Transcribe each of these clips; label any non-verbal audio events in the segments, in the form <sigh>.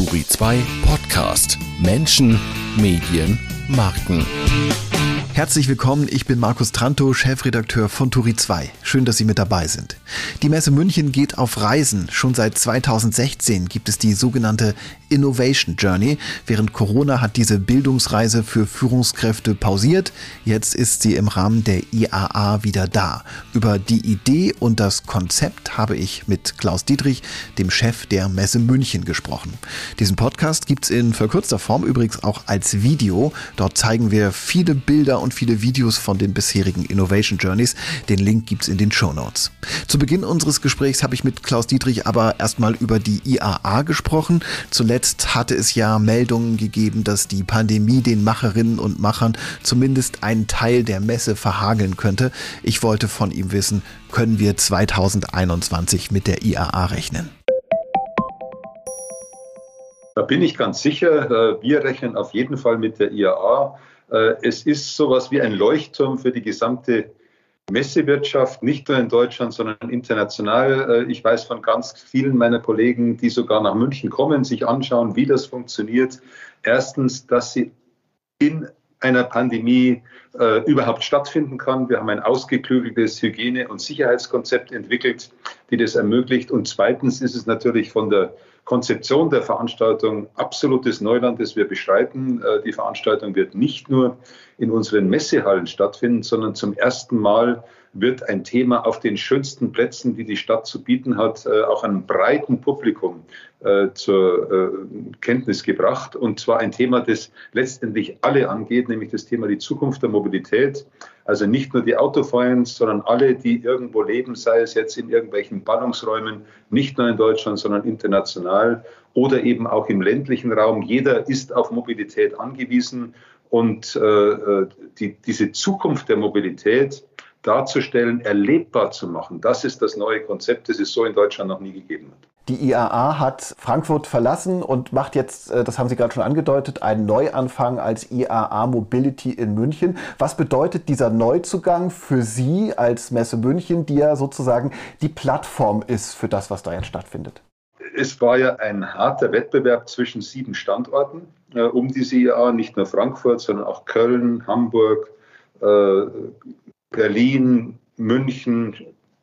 Turi 2 Podcast. Menschen, Medien, Marken. Herzlich willkommen, ich bin Markus Tranto, Chefredakteur von Turi 2. Schön, dass Sie mit dabei sind. Die Messe München geht auf Reisen. Schon seit 2016 gibt es die sogenannte Innovation Journey. Während Corona hat diese Bildungsreise für Führungskräfte pausiert. Jetzt ist sie im Rahmen der IAA wieder da. Über die Idee und das Konzept habe ich mit Klaus Dietrich, dem Chef der Messe München, gesprochen. Diesen Podcast gibt es in verkürzter Form übrigens auch als Video. Dort zeigen wir viele Bilder und viele Videos von den bisherigen Innovation Journeys. Den Link gibt's in den Show Notes. Zu Beginn unseres Gesprächs habe ich mit Klaus Dietrich aber erstmal über die IAA gesprochen. Zuletzt hatte es ja Meldungen gegeben, dass die Pandemie den Macherinnen und Machern zumindest einen Teil der Messe verhageln könnte. Ich wollte von ihm wissen, können wir 2021 mit der IAA rechnen? Da bin ich ganz sicher. Äh, wir rechnen auf jeden Fall mit der IAA. Äh, es ist sowas wie ein Leuchtturm für die gesamte Messewirtschaft, nicht nur in Deutschland, sondern international. Äh, ich weiß von ganz vielen meiner Kollegen, die sogar nach München kommen, sich anschauen, wie das funktioniert. Erstens, dass sie in einer Pandemie äh, überhaupt stattfinden kann. Wir haben ein ausgeklügeltes Hygiene- und Sicherheitskonzept entwickelt, die das ermöglicht. Und zweitens ist es natürlich von der Konzeption der Veranstaltung absolutes Neuland, das wir beschreiten. Äh, die Veranstaltung wird nicht nur in unseren Messehallen stattfinden, sondern zum ersten Mal wird ein Thema auf den schönsten Plätzen, die die Stadt zu bieten hat, äh, auch einem breiten Publikum äh, zur äh, Kenntnis gebracht. Und zwar ein Thema, das letztendlich alle angeht, nämlich das Thema die Zukunft der Mobilität. Also nicht nur die Autofans, sondern alle, die irgendwo leben, sei es jetzt in irgendwelchen Ballungsräumen, nicht nur in Deutschland, sondern international oder eben auch im ländlichen Raum. Jeder ist auf Mobilität angewiesen und äh, die, diese Zukunft der Mobilität darzustellen, erlebbar zu machen. Das ist das neue Konzept, das es so in Deutschland noch nie gegeben hat. Die IAA hat Frankfurt verlassen und macht jetzt, äh, das haben Sie gerade schon angedeutet, einen Neuanfang als IAA Mobility in München. Was bedeutet dieser Neuzugang für Sie als Messe München, die ja sozusagen die Plattform ist für das, was da jetzt stattfindet? Es war ja ein harter Wettbewerb zwischen sieben Standorten äh, um diese IAA, nicht nur Frankfurt, sondern auch Köln, Hamburg, äh, Berlin, München,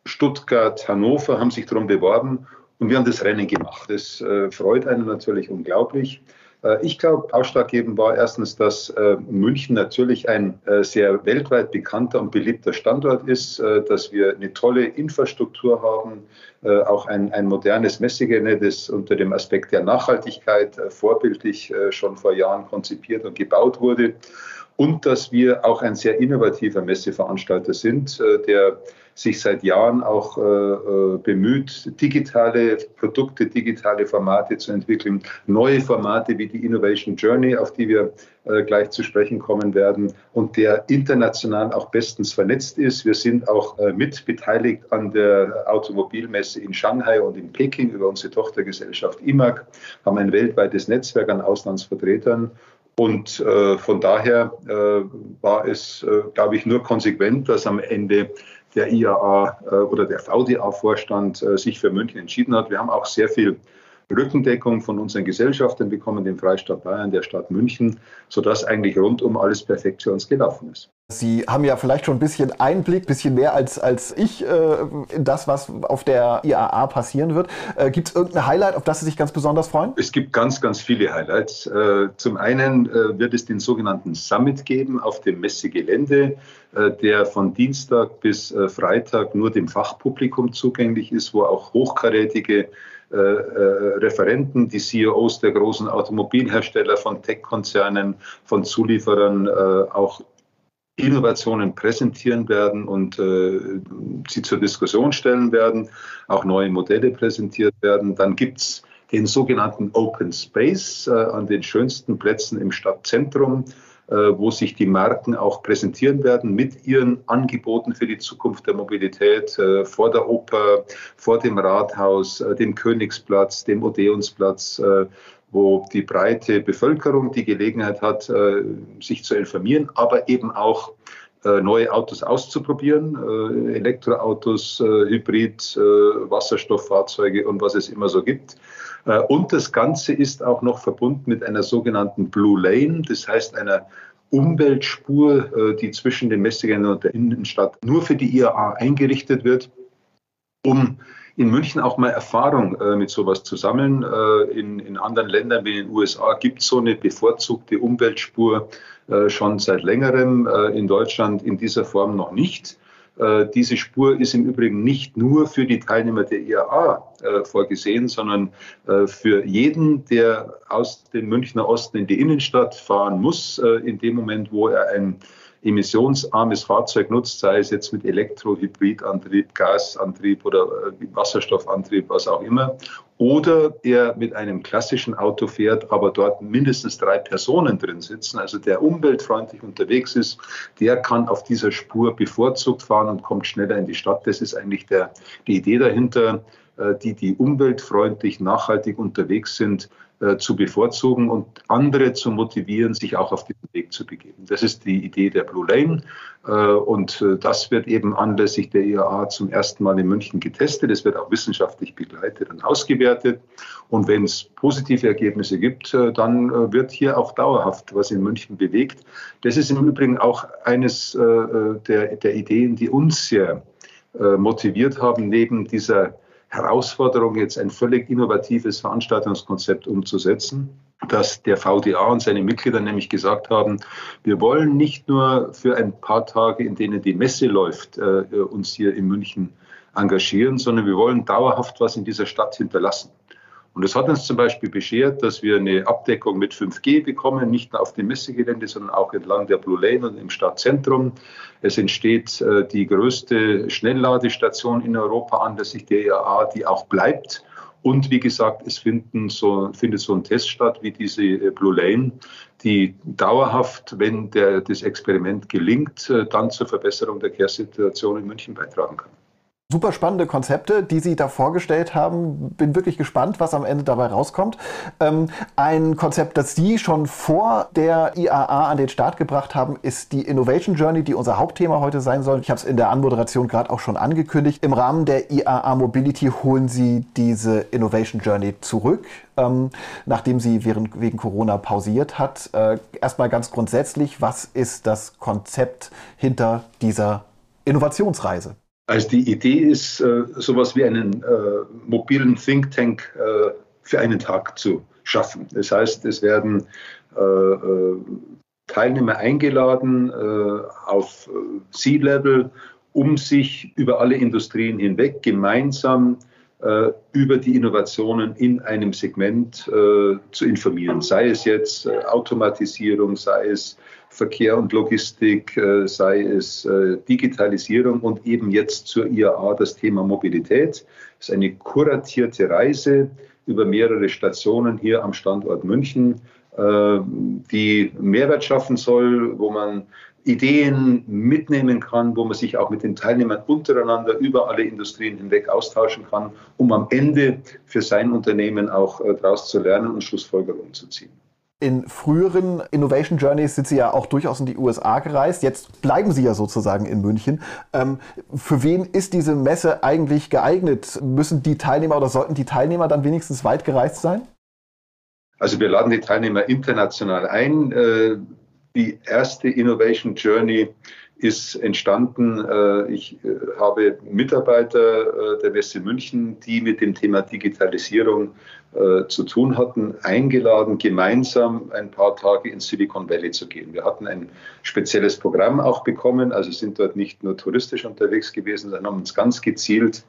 Stuttgart, Hannover haben sich darum beworben und wir haben das Rennen gemacht. Das äh, freut einen natürlich unglaublich. Äh, ich glaube, ausschlaggebend war erstens, dass äh, München natürlich ein äh, sehr weltweit bekannter und beliebter Standort ist, äh, dass wir eine tolle Infrastruktur haben, äh, auch ein, ein modernes Messegelände, das unter dem Aspekt der Nachhaltigkeit vorbildlich schon vor Jahren konzipiert und gebaut wurde und dass wir auch ein sehr innovativer Messeveranstalter sind, äh, der sich seit Jahren auch äh, äh, bemüht, digitale Produkte, digitale Formate zu entwickeln, neue Formate wie die Innovation Journey, auf die wir gleich zu sprechen kommen werden und der international auch bestens vernetzt ist. Wir sind auch mit beteiligt an der Automobilmesse in Shanghai und in Peking über unsere Tochtergesellschaft IMAG, haben ein weltweites Netzwerk an Auslandsvertretern und äh, von daher äh, war es, äh, glaube ich, nur konsequent, dass am Ende der IAA äh, oder der VDA-Vorstand äh, sich für München entschieden hat. Wir haben auch sehr viel Rückendeckung von unseren Gesellschaften bekommen, dem Freistaat Bayern, der Stadt München, sodass eigentlich rundum alles perfekt für uns gelaufen ist. Sie haben ja vielleicht schon ein bisschen Einblick, ein bisschen mehr als, als ich äh, in das, was auf der IAA passieren wird. Äh, gibt es irgendein Highlight, auf das Sie sich ganz besonders freuen? Es gibt ganz, ganz viele Highlights. Äh, zum einen äh, wird es den sogenannten Summit geben auf dem Messegelände, äh, der von Dienstag bis äh, Freitag nur dem Fachpublikum zugänglich ist, wo auch hochkarätige äh, äh, Referenten, die CEOs der großen Automobilhersteller, von Tech-Konzernen, von Zulieferern äh, auch Innovationen präsentieren werden und äh, sie zur Diskussion stellen werden, auch neue Modelle präsentiert werden. Dann gibt's den sogenannten Open Space äh, an den schönsten Plätzen im Stadtzentrum. Äh, wo sich die Marken auch präsentieren werden mit ihren Angeboten für die Zukunft der Mobilität äh, vor der Oper, vor dem Rathaus, äh, dem Königsplatz, dem Odeonsplatz, wo die breite Bevölkerung die Gelegenheit hat, sich zu informieren, aber eben auch neue Autos auszuprobieren, Elektroautos, Hybrid, Wasserstofffahrzeuge und was es immer so gibt. Und das Ganze ist auch noch verbunden mit einer sogenannten Blue Lane, das heißt einer Umweltspur, die zwischen den Messegelände und der Innenstadt nur für die IAA eingerichtet wird, um in München auch mal Erfahrung äh, mit sowas zu sammeln. Äh, in, in anderen Ländern wie den USA gibt es so eine bevorzugte Umweltspur äh, schon seit längerem, äh, in Deutschland in dieser Form noch nicht. Äh, diese Spur ist im Übrigen nicht nur für die Teilnehmer der IAA äh, vorgesehen, sondern für jeden, der aus dem Münchner Osten in die Innenstadt fahren muss, in dem Moment, wo er ein emissionsarmes Fahrzeug nutzt, sei es jetzt mit Elektro, Hybridantrieb, Gasantrieb oder äh, Wasserstoffantrieb, was auch immer, oder er mit einem klassischen Auto fährt, aber dort mindestens drei Personen drin sitzen, also der umweltfreundlich unterwegs ist, der kann auf dieser Spur bevorzugt fahren und kommt schneller in die Stadt. Das ist eigentlich der, die Idee dahinter, äh, die, die umweltfreundlich, nachhaltig unterwegs sind, äh, zu bevorzugen und andere zu motivieren, sich auch auf diesen Weg zu begeben. Das ist die Idee der Blue Lane äh, und äh, das wird eben anlässlich der IAA zum ersten Mal in München getestet. Es wird auch wissenschaftlich begleitet und ausgewertet und wenn es positive Ergebnisse gibt, dann wird hier auch dauerhaft was in München bewegt. Das ist im Übrigen auch eines der, der Ideen, die uns sehr motiviert haben, neben dieser Herausforderung, jetzt ein völlig innovatives Veranstaltungskonzept umzusetzen, dass der VDA und seine Mitglieder nämlich gesagt haben, wir wollen nicht nur für ein paar Tage, in denen die Messe läuft, äh, uns hier in München engagieren, sondern wir wollen dauerhaft was in dieser Stadt hinterlassen. Und das hat uns zum Beispiel beschert, dass wir eine Abdeckung mit 5G bekommen, nicht nur auf dem Messegelände, sondern auch entlang der Blue Lane und im Stadtzentrum. Es entsteht äh, die größte Schnellladestation in Europa an, das ist der IAA, die auch bleibt. Und wie gesagt, es so, findet so ein Test statt wie diese äh, Blue Lane, die dauerhaft, wenn der, das Experiment gelingt, äh, dann zur Verbesserung der Kehrsituation in München beitragen kann. Super spannende Konzepte, die Sie da vorgestellt haben. Bin wirklich gespannt, was am Ende dabei rauskommt. Ähm, ein Konzept, das Sie schon vor der IAA an den Start gebracht haben, ist die Innovation Journey, die unser Hauptthema heute sein soll. Ich habe es in der Anmoderation gerade auch schon angekündigt. Im Rahmen der IAA Mobility holen Sie diese Innovation Journey zurück. Ähm, nachdem sie während, wegen Corona pausiert hat. Äh, erstmal ganz grundsätzlich, was ist das Konzept hinter dieser Innovationsreise? Also die Idee ist, äh, sowas wie einen äh, mobilen Think Tank äh, für einen Tag zu schaffen. Das heißt, es werden äh, äh Teilnehmer eingeladen äh, auf Sea-Level, um sich über alle Industrien hinweg gemeinsam über die Innovationen in einem Segment zu informieren. Sei es jetzt Automatisierung, sei es Verkehr und Logistik, äh, sei es äh, Digitalisierung und eben jetzt zur IAA das Thema Mobilität. Das ist eine kuratierte Reise über mehrere Stationen hier am Standort München, äh, die Mehrwert schaffen soll, wo man Ideen mitnehmen kann, wo man sich auch mit den Teilnehmern untereinander über alle Industrien hinweg austauschen kann, um am Ende für sein Unternehmen auch daraus zu lernen und Schlussfolgerungen zu ziehen. In früheren Innovation Journeys sind Sie ja auch durchaus in die USA gereist. Jetzt bleiben Sie ja sozusagen in München. Ähm, für wen ist diese Messe eigentlich geeignet? Müssen die Teilnehmer oder sollten die Teilnehmer dann wenigstens weit gereist sein? Also wir laden die Teilnehmer international ein. Äh, die erste Innovation Journey ist entstanden. Äh, ich äh, habe Mitarbeiter der Messe München, die mit dem Thema Digitalisierung äh, zu tun hatten, eingeladen, gemeinsam ein paar Tage in Silicon Valley zu gehen. Wir hatten ein spezielles Programm auch bekommen, also sind dort nicht nur touristisch unterwegs gewesen, sondern haben uns ganz gezielt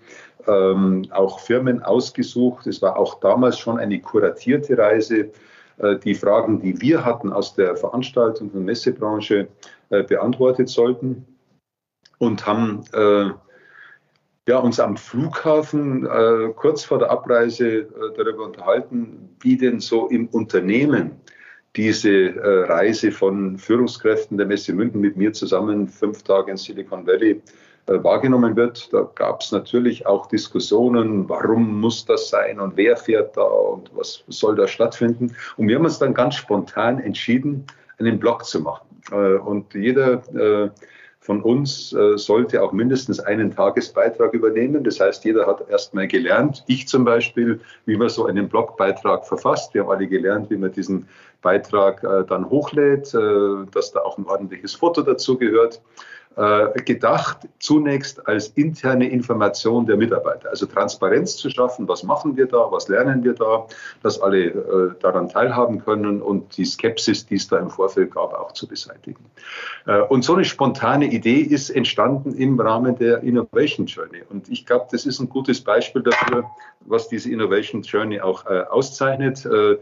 ähm, auch Firmen ausgesucht. Es war auch damals schon eine kuratierte Reise. Äh, die Fragen, die wir hatten aus der Veranstaltungs- und Messebranche, äh, beantwortet sollten und haben äh, ja, uns am Flughafen kurz vor der Abreise darüber unterhalten, wie denn so im Unternehmen diese Reise von Führungskräften der Messe München mit mir zusammen fünf Tage in Silicon Valley wahrgenommen wird. Da gab es natürlich auch Diskussionen, warum muss das sein und wer fährt da und was soll da stattfinden. Und wir haben uns dann ganz spontan entschieden, einen Blog zu machen. Äh, und jeder äh, von uns äh, sollte auch mindestens einen Tagesbeitrag übernehmen. Das heißt, jeder hat erstmal gelernt, ich zum Beispiel, wie man so einen Blogbeitrag verfasst. Wir haben alle gelernt, wie man diesen Beitrag äh, dann hochlädt, äh, dass da auch ein ordentliches Foto dazu gehört. Äh, gedacht zunächst als interne Information der Mitarbeiter. Also Transparenz zu schaffen, was machen wir da, was lernen wir da, dass alle äh, daran teilhaben können und die Skepsis, die es da im Vorfeld gab, auch zu beseitigen. Äh, und so eine spontane Idee ist entstanden im Rahmen der Innovation Journey. Und ich glaube, das ist ein gutes Beispiel dafür, was diese Innovation Journey auch äh, auszeichnet, äh,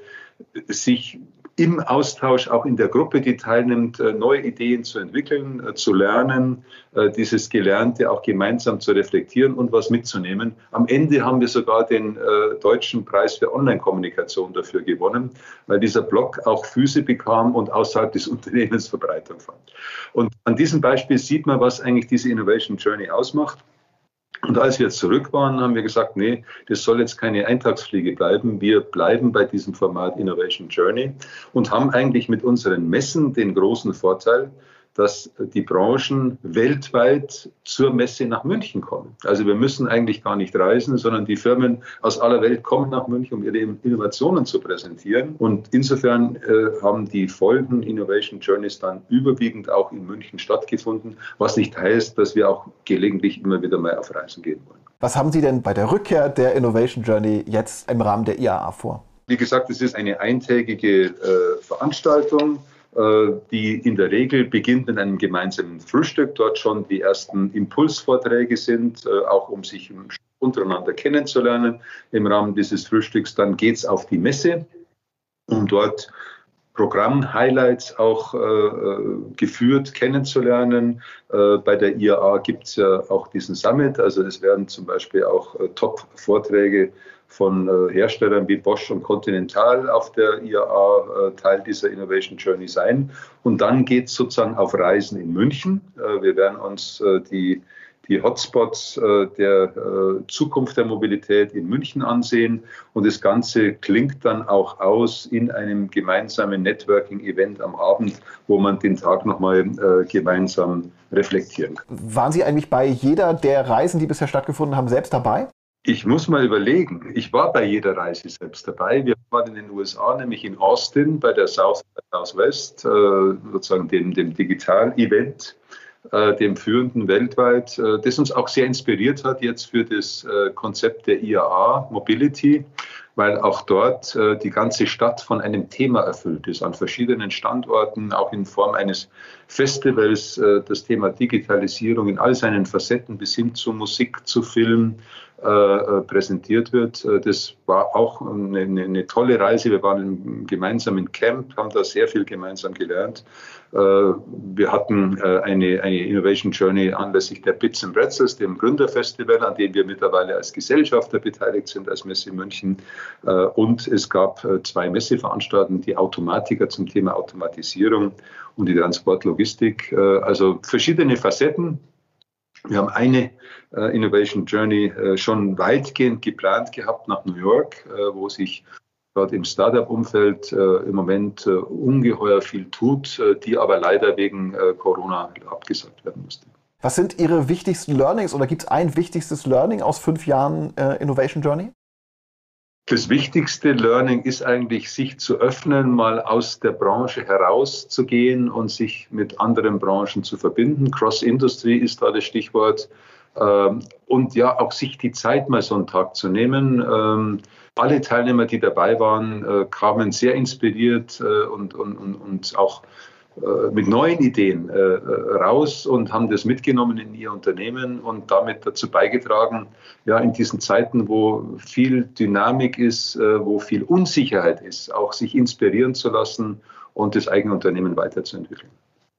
sich im Austausch, auch in der Gruppe, die teilnimmt, äh, neue Ideen zu entwickeln, äh, zu lernen, äh, dieses Gelernte auch gemeinsam zu reflektieren und was mitzunehmen. Am Ende haben wir sogar den Deutschen Preis für Online-Kommunikation dafür gewonnen, weil dieser Blog auch Füße bekam und außerhalb des <laughs> Unternehmens Verbreitung fand. Und an diesem Beispiel sieht man, was eigentlich diese Innovation Journey ausmacht. Und als wir zurück waren, haben wir gesagt, nee, das soll jetzt keine Eintagsfliege bleiben. Wir bleiben bei diesem Format Innovation Journey und haben eigentlich mit unseren Messen den großen Vorteil, dass die Branchen weltweit zur Messe nach München kommen. Also wir müssen eigentlich gar nicht reisen, sondern die Firmen aus aller Welt kommen nach München, um ihre Innovationen zu präsentieren. Und insofern äh, haben die folgenden Innovation Journeys dann überwiegend auch in München stattgefunden, was nicht heißt, dass wir auch gelegentlich immer wieder mal auf Reisen gehen wollen. Was haben Sie denn bei der Rückkehr der Innovation Journey jetzt im Rahmen der IAA vor? Wie gesagt, es ist eine eintägige äh, Veranstaltung. Äh, die in der Regel beginnt mit einem gemeinsamen Frühstück, dort schon die ersten Impulsvorträge sind, äh, auch um sich untereinander kennenzulernen. Im Rahmen dieses Frühstücks dann geht es auf die Messe, um dort Programm-Highlights auch äh, äh, geführt kennenzulernen. Äh, bei der IAA gibt es ja auch diesen Summit, also es werden zum Beispiel auch äh, Top-Vorträge von äh, Herstellern wie Bosch und Continental auf der IAA äh, Teil dieser Innovation Journey sein. Und dann geht es sozusagen auf Reisen in München. Wir werden uns die die Hotspots äh, der äh, Zukunft der Mobilität in München ansehen. Und das Ganze klingt dann auch aus in einem gemeinsamen Networking-Event am Abend, wo man den Tag nochmal äh, gemeinsam reflektieren kann. Waren Sie eigentlich bei jeder der Reisen, die bisher stattgefunden haben, selbst dabei? Ich muss mal überlegen. Ich war bei jeder Reise selbst dabei. Wir waren in den USA, nämlich in Austin bei der South Southwest, äh, sozusagen dem, dem Digital-Event, dem führenden weltweit, äh, das uns auch sehr inspiriert hat jetzt für das Konzept der IAA Mobility weil auch dort äh, die ganze Stadt von einem Thema erfüllt ist, an verschiedenen Standorten, auch in Form eines Festivals, äh, das Thema Digitalisierung in all seinen Facetten bis hin zu Musik, zu Film äh, äh präsentiert wird. Äh, das war auch eine, eine, tolle Reise. Wir waren gemeinsam in Camp, haben da sehr viel gemeinsam gelernt. Äh, wir hatten eine, eine Innovation Journey anlässlich der Bits and Pretzels, dem Gründerfestival, an dem wir mittlerweile als Gesellschafter beteiligt sind, als Messe München. Äh, und es gab äh, zwei Messeveranstaltungen, die Automatiker zum Thema Automatisierung und die Transportlogistik. Äh, also verschiedene Facetten. Wir haben eine Innovation Journey schon weitgehend geplant gehabt nach New York, wo sich dort im Startup-Umfeld im Moment ungeheuer viel tut, die aber leider wegen Corona abgesagt werden musste. Was sind Ihre wichtigsten Learnings oder gibt es ein wichtigstes Learning aus fünf Jahren Innovation Journey? Das wichtigste Learning ist eigentlich, sich zu öffnen, mal aus der Branche herauszugehen und sich mit anderen Branchen zu verbinden. Cross-Industry ist da das Stichwort. Ähm, und ja, auch sich die Zeit mal so einen Tag zu nehmen. Ähm, alle Teilnehmer, die dabei waren, äh, kamen sehr inspiriert äh, und, und, und auch äh, mit neuen Ideen äh, äh, raus und haben das mitgenommen in ihr Unternehmen und damit dazu beigetragen, ja, in diesen Zeiten, wo viel Dynamik ist, wo viel Unsicherheit ist, auch sich inspirieren zu lassen und das eigene Unternehmen weiterzuentwickeln.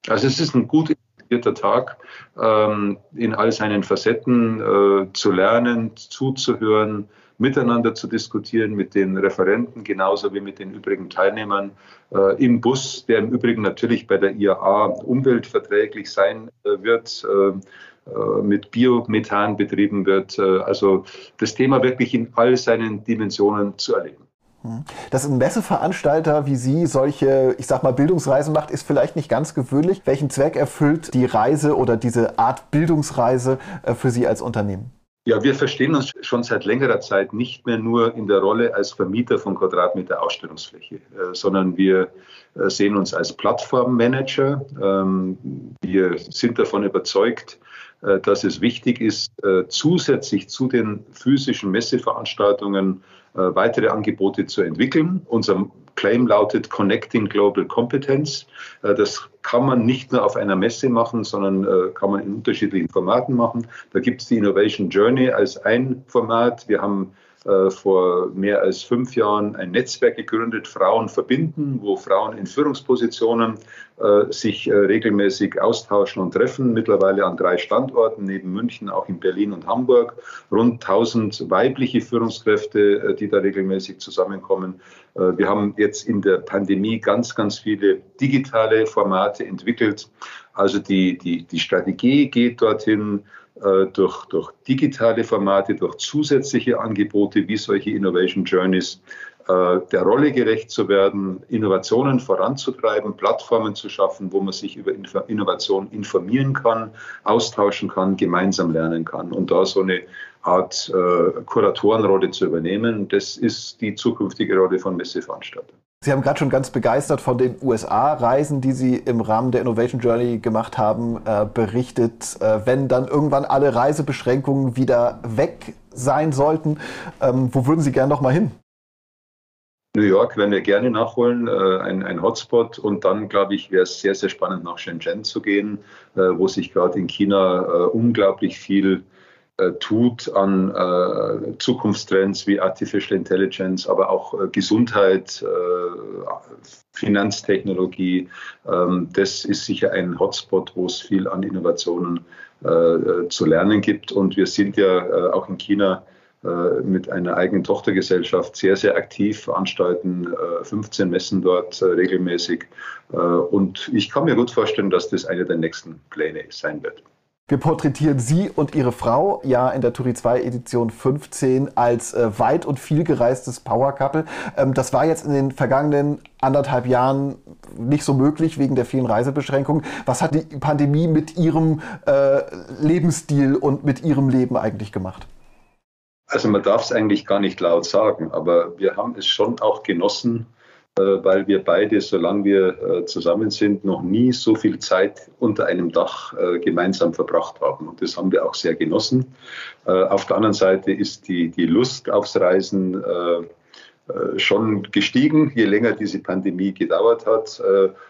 Also es ist ein gut inspirierter Tag, ähm, in all seinen Facetten zu lernen, zuzuhören, miteinander zu diskutieren mit den Referenten genauso wie mit den übrigen Teilnehmern äh, im Bus, der im Übrigen natürlich bei der IAA umweltverträglich sein äh, wird. Äh, äh mit Biomethan betrieben wird. Äh, also das Thema wirklich in all seinen Dimensionen zu erleben. Hm. Dass ein Messeveranstalter wie Sie solche, ich sag mal, Bildungsreisen macht, ist vielleicht nicht ganz gewöhnlich. Welchen Zweck erfüllt die Reise oder diese Art Bildungsreise äh, für Sie als Unternehmen? Ja, wir verstehen uns schon seit längerer Zeit nicht mehr nur in der Rolle als Vermieter von Quadratmeter Ausstellungsfläche, äh, sondern wir äh, sehen uns als Plattformmanager. Ähm, wir sind davon überzeugt, äh, dass es wichtig ist, zusätzlich zu den physischen Messeveranstaltungen weitere Angebote zu entwickeln. Unser Claim lautet Connecting Global Competence. Das kann man nicht nur auf einer Messe machen, sondern kann man in unterschiedlichen Formaten machen. Da gibt es die Innovation Journey als ein Format. Wir haben äh, vor mehr als fünf Jahren ein Netzwerk gegründet, Frauen verbinden, wo Frauen in Führungspositionen äh, sich äh, regelmäßig austauschen und treffen. Mittlerweile an drei Standorten, neben München auch in Berlin und Hamburg. Rund 1000 weibliche Führungskräfte, äh, die da regelmäßig zusammenkommen. Äh, wir haben jetzt in der Pandemie ganz, ganz viele digitale Formate entwickelt. Also die, die, die Strategie geht dorthin, durch, durch digitale Formate, durch zusätzliche Angebote wie solche Innovation Journeys äh, der Rolle gerecht zu werden, Innovationen voranzutreiben, Plattformen zu schaffen, wo man sich über Innovation informieren kann, austauschen kann, gemeinsam lernen kann und da so eine Art äh, Kuratorenrolle zu übernehmen. Das ist die zukünftige Rolle von Messeveranstaltern. Sie haben gerade schon ganz begeistert von den USA-Reisen, die Sie im Rahmen der Innovation Journey gemacht haben, äh, berichtet. Äh, wenn dann irgendwann alle Reisebeschränkungen wieder weg sein sollten, ähm, wo würden Sie gerne noch mal hin? New York werden wir gerne nachholen, äh, ein, ein, Hotspot. Und dann, glaube ich, wäre es sehr, sehr spannend, nach Shenzhen zu gehen, äh, wo sich gerade in China äh, unglaublich viel äh, tut an äh, Zukunftstrends wie Artificial Intelligence, aber auch äh, Gesundheit, Finanztechnologie. Ähm, das ist sicher ein Hotspot, wo es viel an Innovationen zu lernen gibt. Und wir sind ja auch in China mit einer eigenen Tochtergesellschaft sehr, sehr aktiv, veranstalten 15 Messen dort regelmäßig. Und ich kann mir gut vorstellen, dass das eine der nächsten Pläne sein wird. Wir porträtieren Sie und Ihre Frau ja in der Turi 2 Edition 15 als äh, weit und viel gereistes Power Couple. Ähm, das war jetzt in den vergangenen anderthalb Jahren nicht so möglich wegen der vielen Reisebeschränkungen. Was hat die Pandemie mit Ihrem äh, Lebensstil und mit Ihrem Leben eigentlich gemacht? Also man darf es eigentlich gar nicht laut sagen, aber wir haben es schon auch genossen, weil wir beide, solange wir äh, zusammen sind, noch nie so viel Zeit unter einem Dach äh, gemeinsam verbracht haben. Und das haben wir auch sehr genossen. Auf der anderen Seite ist die, die Lust aufs Reisen schon gestiegen, je länger diese Pandemie gedauert hat.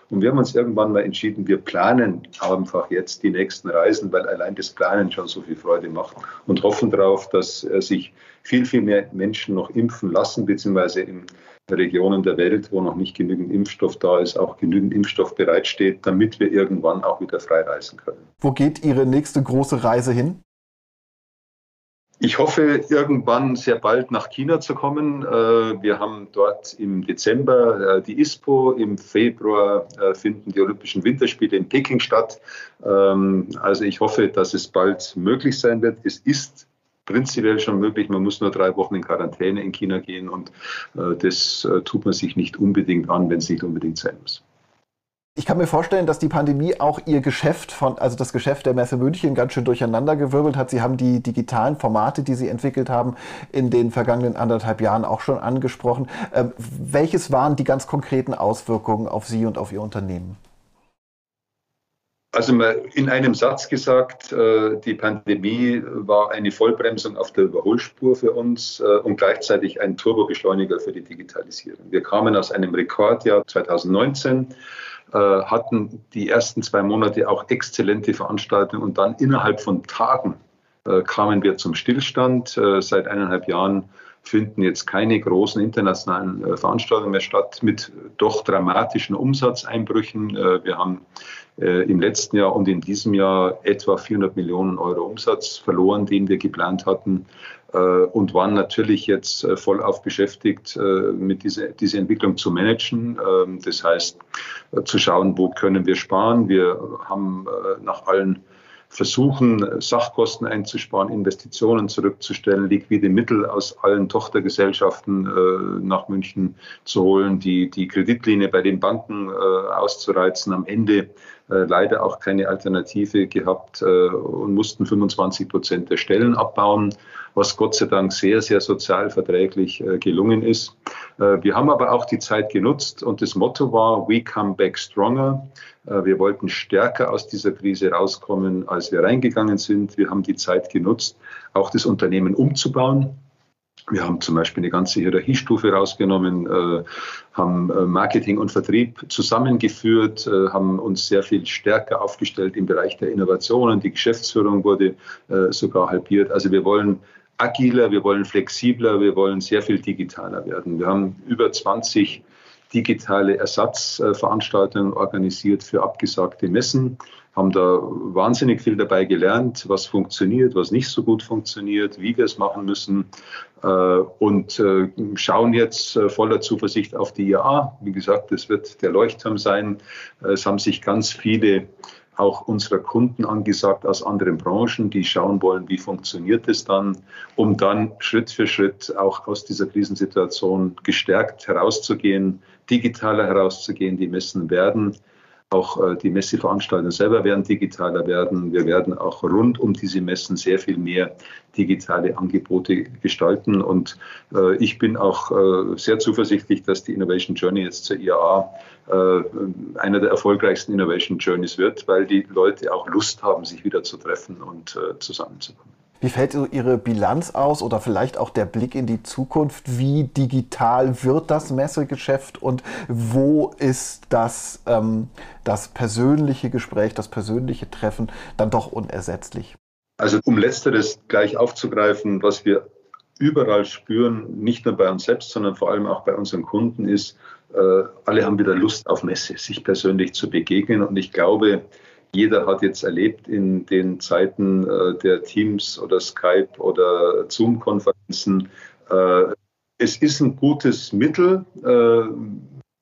Und wir haben uns irgendwann mal entschieden, wir planen einfach jetzt die nächsten Reisen, weil allein das Planen schon so viel Freude macht und hoffen darauf, dass sich viel, viel mehr Menschen noch impfen lassen, beziehungsweise in Regionen der Welt, wo noch nicht genügend Impfstoff da ist, auch genügend Impfstoff bereitsteht, damit wir irgendwann auch wieder frei reisen können. Wo geht Ihre nächste große Reise hin? Ich hoffe, irgendwann sehr bald nach China zu kommen. Äh, wir haben dort im Dezember äh, die ISPO, im Februar äh, finden die Olympischen Winterspiele in Peking statt. Ähm, also ich hoffe, dass es bald möglich sein wird. Es ist prinzipiell schon möglich. Man muss nur drei Wochen in Quarantäne in China gehen und äh, das äh, tut man sich nicht unbedingt an, wenn es nicht unbedingt sein muss. Ich kann mir vorstellen, dass die Pandemie auch Ihr Geschäft von, also das Geschäft der Messe München ganz schön durcheinandergewirbelt hat. Sie haben die digitalen Formate, die Sie entwickelt haben, in den vergangenen anderthalb Jahren auch schon angesprochen. Ähm, welches waren die ganz konkreten Auswirkungen auf Sie und auf Ihr Unternehmen? Also in einem Satz gesagt, äh, die Pandemie war eine Vollbremsung auf der Überholspur für uns äh, und gleichzeitig ein Turbobeschleuniger für die Digitalisierung. Wir kamen aus einem Rekordjahr 2019, äh, hatten die ersten zwei Monate auch exzellente Veranstaltungen und dann innerhalb von Tagen kamen wir zum Stillstand. Seit eineinhalb Jahren finden jetzt keine großen internationalen Veranstaltungen mehr statt mit doch dramatischen Umsatzeinbrüchen. Wir haben äh, im letzten Jahr und in diesem Jahr etwa 400 Millionen Euro Umsatz verloren, den wir geplant hatten äh, und waren natürlich jetzt äh, voll auf beschäftigt, mit dieser, diese Entwicklung zu managen. Ähm, das heißt, zu schauen, wo können wir sparen. Wir haben nach allen versuchen, Sachkosten einzusparen, Investitionen zurückzustellen, liquide Mittel aus allen Tochtergesellschaften äh, nach München zu holen, die, die Kreditlinie bei den Banken äh, auszureizen. Am Ende leider auch keine Alternative gehabt äh, und mussten 25 Prozent der Stellen abbauen, was Gott sei Dank sehr, sehr sozial verträglich äh, gelungen ist. Äh, wir haben aber auch die Zeit genutzt und das Motto war, we come back stronger. Äh, wir wollten stärker aus dieser Krise rauskommen, als wir reingegangen sind. Wir haben die Zeit genutzt, auch das Unternehmen umzubauen. Wir haben zum Beispiel eine ganze Hierarchiestufe rausgenommen, äh, haben äh, Marketing und Vertrieb zusammengeführt, äh, haben uns sehr viel stärker aufgestellt im Bereich der Innovationen. Die Geschäftsführung wurde sogar halbiert. Also wir wollen agiler, wir wollen flexibler, wir wollen sehr viel digitaler werden. Wir haben über 20 digitale Ersatzveranstaltungen organisiert für abgesagte Messen, haben da wahnsinnig viel dabei gelernt, was funktioniert, was nicht so gut funktioniert, wie wir es machen müssen äh, und äh, schauen jetzt äh, voller Zuversicht auf die IAA. Wie gesagt, das wird der Leuchtturm sein. Es haben sich ganz viele auch unserer Kunden angesagt aus anderen Branchen, die schauen wollen, wie funktioniert es dann, um dann Schritt für Schritt auch aus dieser Krisensituation gestärkt herauszugehen, digitaler herauszugehen. Die Messen werden auch äh, die Messeveranstaltungen selber werden digitaler werden. Wir werden auch rund um diese Messen sehr viel mehr digitale Angebote gestalten. Und äh, ich bin auch äh, sehr zuversichtlich, dass die Innovation Journey jetzt zur IAA einer der erfolgreichsten Innovation Journeys wird, weil die Leute auch Lust haben, sich wieder zu treffen und zusammenzukommen. Wie fällt so Ihre Bilanz aus oder vielleicht auch der Blick in die Zukunft? Wie digital wird das Messegeschäft und wo ist das, ähm, das persönliche Gespräch, das persönliche Treffen dann doch unersetzlich? Also um letzteres gleich aufzugreifen, was wir überall spüren, nicht nur bei uns selbst, sondern vor allem auch bei unseren Kunden, ist, äh, alle haben wieder Lust auf Messe, sich persönlich zu begegnen. Und ich glaube, jeder hat jetzt erlebt in den Zeiten äh, der Teams oder Skype oder Zoom-Konferenzen, äh, es ist ein gutes Mittel, äh,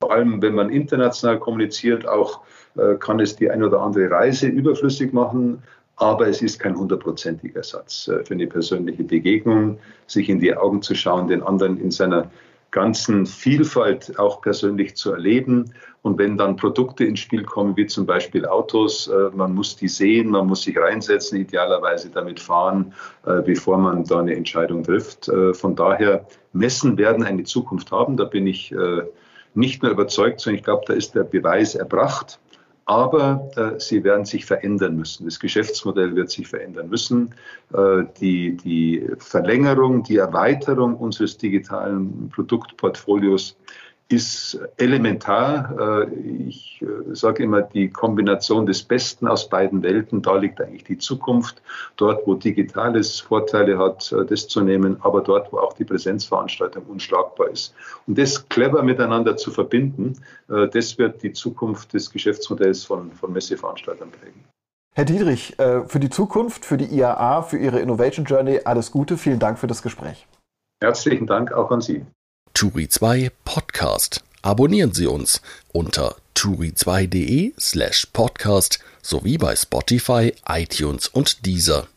vor allem wenn man international kommuniziert, auch kann es die ein oder andere Reise überflüssig machen. Aber es ist kein hundertprozentiger Ersatz äh, für eine persönliche Begegnung, sich in die Augen zu schauen, den anderen in seiner ganzen Vielfalt auch persönlich zu erleben. Und wenn dann Produkte ins Spiel kommen, wie zum Beispiel Autos, äh, man muss die sehen, man muss sich reinsetzen, idealerweise damit fahren, äh, bevor man da eine Entscheidung trifft. Äh, von daher, Messen werden eine Zukunft haben, da bin ich nicht nur überzeugt, sondern ich glaube, da ist der Beweis erbracht aber äh, sie werden sich verändern müssen. Das Geschäftsmodell wird sich verändern müssen. Äh, die, die Verlängerung, die Erweiterung unseres digitalen Produktportfolios ist elementar. Äh, ich äh, sage immer, die Kombination des Besten aus beiden Welten, da liegt eigentlich die Zukunft. Dort, wo Digitales Vorteile hat, äh, das zu nehmen, aber dort, wo auch die Präsenzveranstaltung unschlagbar ist. Und das clever miteinander zu verbinden, das wird die Zukunft des Geschäftsmodells von, von Messeveranstaltern prägen. Herr Dietrich, für die Zukunft, für die IAA, für Ihre Innovation Journey alles Gute. Vielen Dank für das Gespräch. Herzlichen Dank auch an Sie. Turi 2 Podcast. Abonnieren Sie uns unter turi2.de slash podcast sowie bei Spotify, iTunes und Deezer.